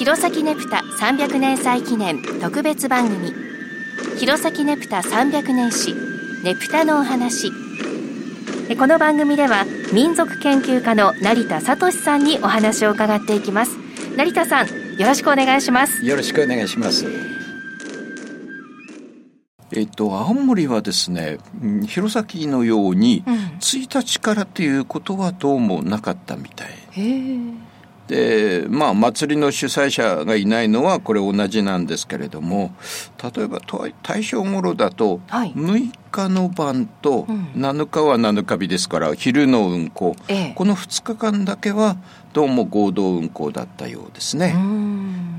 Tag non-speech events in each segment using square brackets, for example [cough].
弘前ネプタ300年祭記念特別番組。弘前ネプタ300年史ネプタのお話。この番組では民族研究家の成田聡さんにお話を伺っていきます。成田さんよろしくお願いします。よろしくお願いします。えっと、青森はですね弘前のように1日からっていうことはどうもなかったみたい、うんでまあ祭りの主催者がいないのはこれ同じなんですけれども例えば大正頃だと6日の晩と7日は7日日ですから昼の運行、この2日間だけはどうも合同運行だったようですね。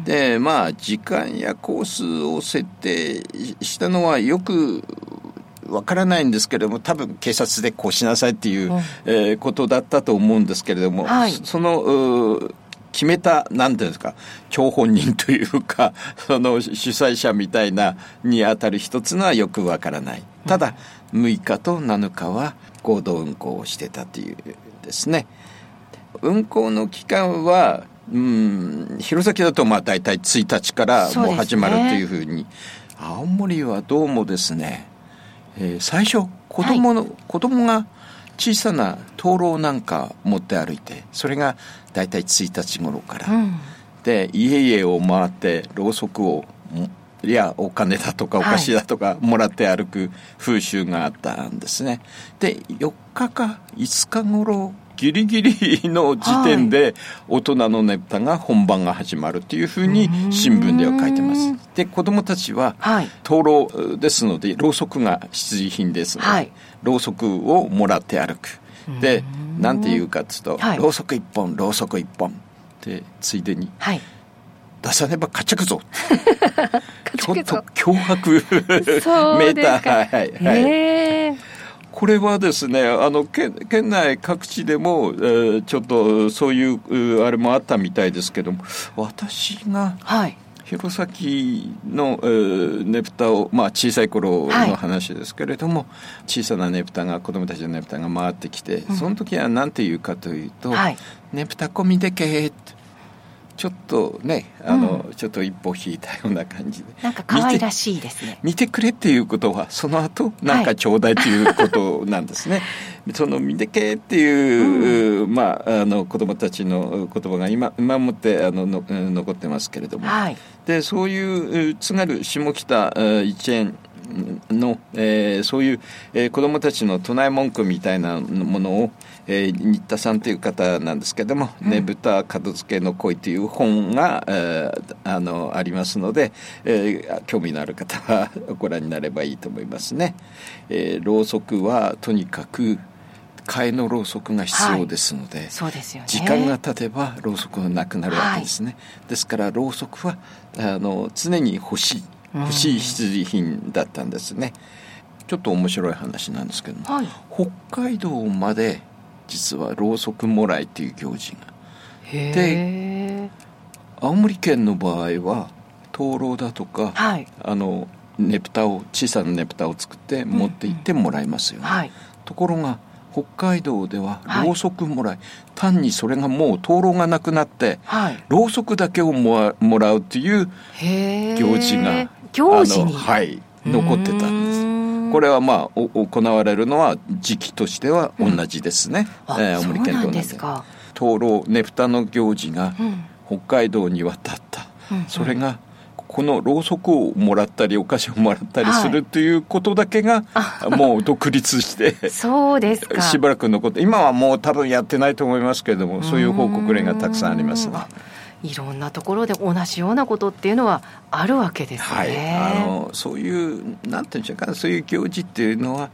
でまあ時間やコースを設定したのはよくわからないんですけれども多分警察でこうしなさいっていう、うん、えー、ことだったと思うんですけれども、はい、その決めた、なんていうんですか、張本人というか、[laughs] その主催者みたいなにあたる一つのはよくわからない。ただ、6日と7日は合同運行をしてたというですね。運行の期間は、うん、弘前だとまあ大体1日からもう始まるというふうに、うね、青森はどうもですね、えー、最初子供の、はい、子供が小さな灯籠なんか持って歩いてそれが大体1日頃から、うん、で家々を回ってろうそくをいやお金だとかお菓子だとかもらって歩く風習があったんですね。で4日か5日頃ギリギリの時点で大人のねぷたが本番が始まるというふうに新聞では書いてます。で子供たちは灯籠ですのでろうそくが必需品ですので、はい、ろうそくをもらって歩く。でなんて言うかっつうと、はい、ろうそく一本ろうそく一本。でついでに、はい、出さねば勝ちくぞ。[laughs] ちょっと脅迫メーター。はいはい。これはですねあの県県内各地でも、えー、ちょっとそういうあれもあったみたいですけども私が、はい。弘前の、えー、ねぷたを、まあ、小さい頃の話ですけれども、はい、小さなねぷたが子供たちのねぷたが回ってきて、うん、その時は何て言うかというと「ねぷたこみでけ」ってちょっとねあの、うん、ちょっと一歩引いたような感じで。なんか可愛らしいですね。見てくれっていうことはその後なんかちょうだいということなんですね、はい、その見てけっていう、うん、まああの子供たちの言葉が今今もってあのの残ってますけれども、はい、でそういう津軽下北一円の、えー、そういう、えー、子どもたちの唱え文句みたいなものを、えー、新田さんという方なんですけども「ねぶた門付けの恋」という本が、えー、あのありますので、えー、興味のある方はご覧になればいいと思いますね。えー、ろうそくはとにかく替えのろうそくが必要ですのではい、そうでね、時間が経てばろうそくがなくなるわけですね、はい、ですからろうそくはあの常に欲しい欲しい必需品だったんですね、ちょっと面白い話なんですけども、はい、北海道まで実はろうそくもらいという行事が。で青森県の場合は灯籠だとか、はい、あのねぷたを小さなねぷたを作って持って行ってもらいますよね、うんうんはい、ところが北海道ではろうそくもらい、はい、単にそれがもう灯籠がなくなって、はい、ろうそくだけをもらうという行事が行事に。はい。残ってたんですこれはまあ行われるのは時期としては同じですね、うん、えー、青森県と同じ灯籠ねぷたの行事が北海道に渡った、うん、それがこのろうそくをもらったりお菓子をもらったりするということだけが、もう独立してそうですか。しばらく残って今はもう多分やってないと思いますけれどもそういう報告例がたくさんありますね。いろんなところで同じようなことっていうのはあるわけですね。はい、あのそういうなんていうんでしょうかそういう行事っていうのは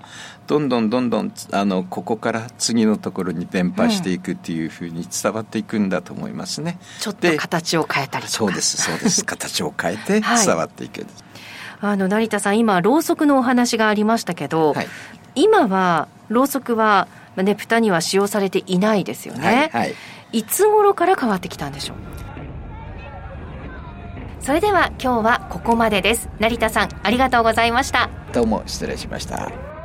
どんどんどんどんあのここから次のところに伝播していくっていうふうに伝わっていくんだと思いますね。うん、ちょっと形を変えたりとか。そうですそうです [laughs] 形を変えて伝わっていく。はい、あの成田さん今ろうそくのお話がありましたけど、はい、今はろうそくはねぷたには使用されていないですよね。はい、はい、いつ頃から変わってきたんでしょう？それでは今日はここまでです。成田さんありがとうございました。どうも失礼しました。